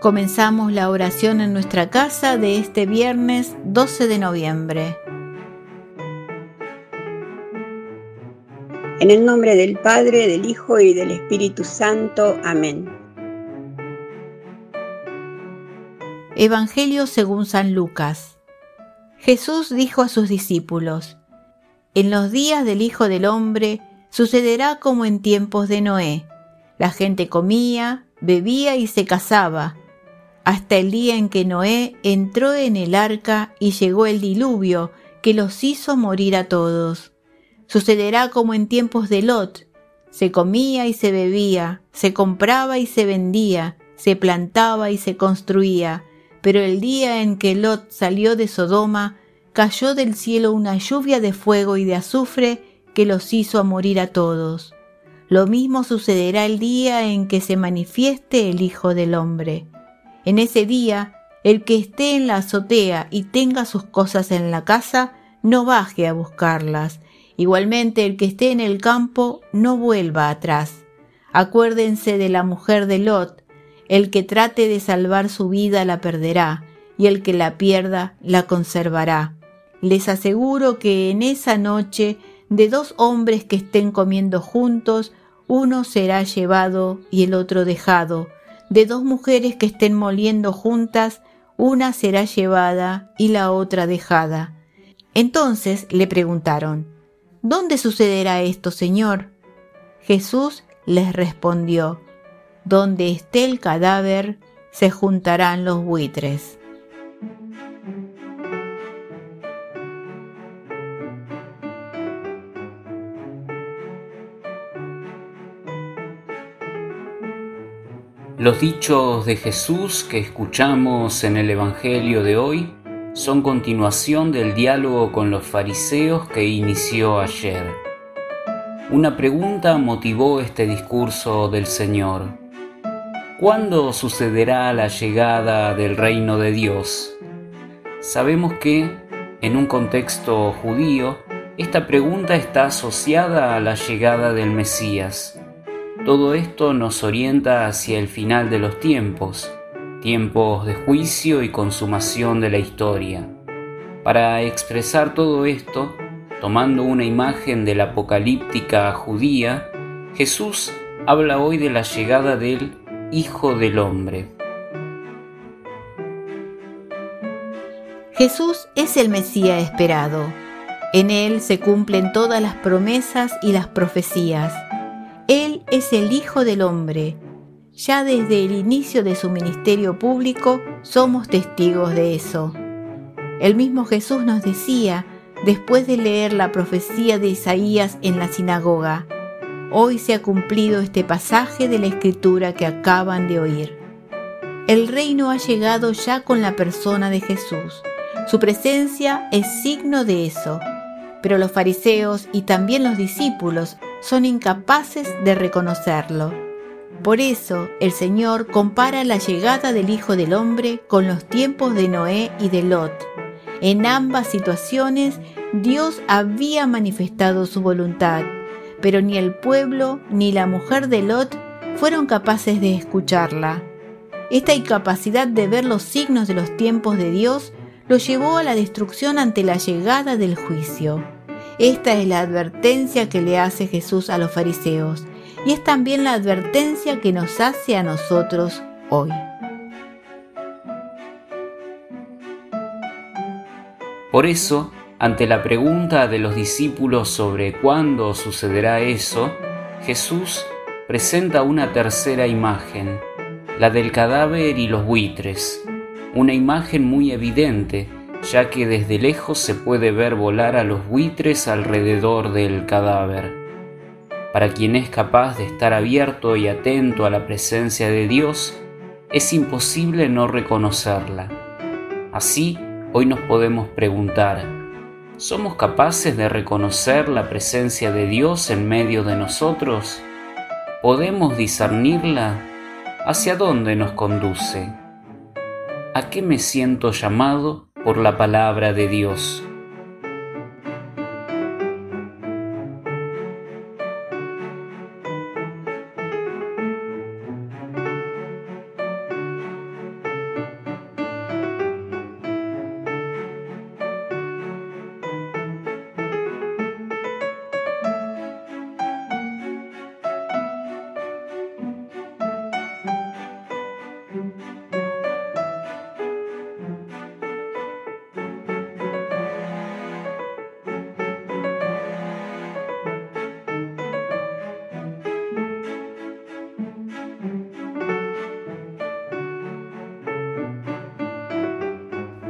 Comenzamos la oración en nuestra casa de este viernes 12 de noviembre. En el nombre del Padre, del Hijo y del Espíritu Santo. Amén. Evangelio según San Lucas. Jesús dijo a sus discípulos, En los días del Hijo del Hombre sucederá como en tiempos de Noé. La gente comía, bebía y se casaba hasta el día en que Noé entró en el arca y llegó el diluvio que los hizo morir a todos. Sucederá como en tiempos de Lot. Se comía y se bebía, se compraba y se vendía, se plantaba y se construía, pero el día en que Lot salió de Sodoma, cayó del cielo una lluvia de fuego y de azufre que los hizo morir a todos. Lo mismo sucederá el día en que se manifieste el Hijo del Hombre. En ese día, el que esté en la azotea y tenga sus cosas en la casa, no baje a buscarlas. Igualmente, el que esté en el campo, no vuelva atrás. Acuérdense de la mujer de Lot. El que trate de salvar su vida la perderá, y el que la pierda la conservará. Les aseguro que en esa noche, de dos hombres que estén comiendo juntos, uno será llevado y el otro dejado de dos mujeres que estén moliendo juntas, una será llevada y la otra dejada. Entonces le preguntaron, ¿Dónde sucederá esto, Señor? Jesús les respondió, Donde esté el cadáver, se juntarán los buitres. Los dichos de Jesús que escuchamos en el Evangelio de hoy son continuación del diálogo con los fariseos que inició ayer. Una pregunta motivó este discurso del Señor. ¿Cuándo sucederá la llegada del reino de Dios? Sabemos que, en un contexto judío, esta pregunta está asociada a la llegada del Mesías todo esto nos orienta hacia el final de los tiempos, tiempos de juicio y consumación de la historia. Para expresar todo esto, tomando una imagen de la apocalíptica judía, Jesús habla hoy de la llegada del Hijo del Hombre. Jesús es el Mesías esperado. En Él se cumplen todas las promesas y las profecías él es el Hijo del Hombre. Ya desde el inicio de su ministerio público somos testigos de eso. El mismo Jesús nos decía, después de leer la profecía de Isaías en la sinagoga, hoy se ha cumplido este pasaje de la escritura que acaban de oír. El reino ha llegado ya con la persona de Jesús. Su presencia es signo de eso, pero los fariseos y también los discípulos son incapaces de reconocerlo. Por eso el Señor compara la llegada del Hijo del Hombre con los tiempos de Noé y de Lot. En ambas situaciones Dios había manifestado su voluntad, pero ni el pueblo ni la mujer de Lot fueron capaces de escucharla. Esta incapacidad de ver los signos de los tiempos de Dios lo llevó a la destrucción ante la llegada del juicio. Esta es la advertencia que le hace Jesús a los fariseos y es también la advertencia que nos hace a nosotros hoy. Por eso, ante la pregunta de los discípulos sobre cuándo sucederá eso, Jesús presenta una tercera imagen, la del cadáver y los buitres, una imagen muy evidente ya que desde lejos se puede ver volar a los buitres alrededor del cadáver. Para quien es capaz de estar abierto y atento a la presencia de Dios, es imposible no reconocerla. Así, hoy nos podemos preguntar, ¿somos capaces de reconocer la presencia de Dios en medio de nosotros? ¿Podemos discernirla? ¿Hacia dónde nos conduce? ¿A qué me siento llamado por la palabra de Dios?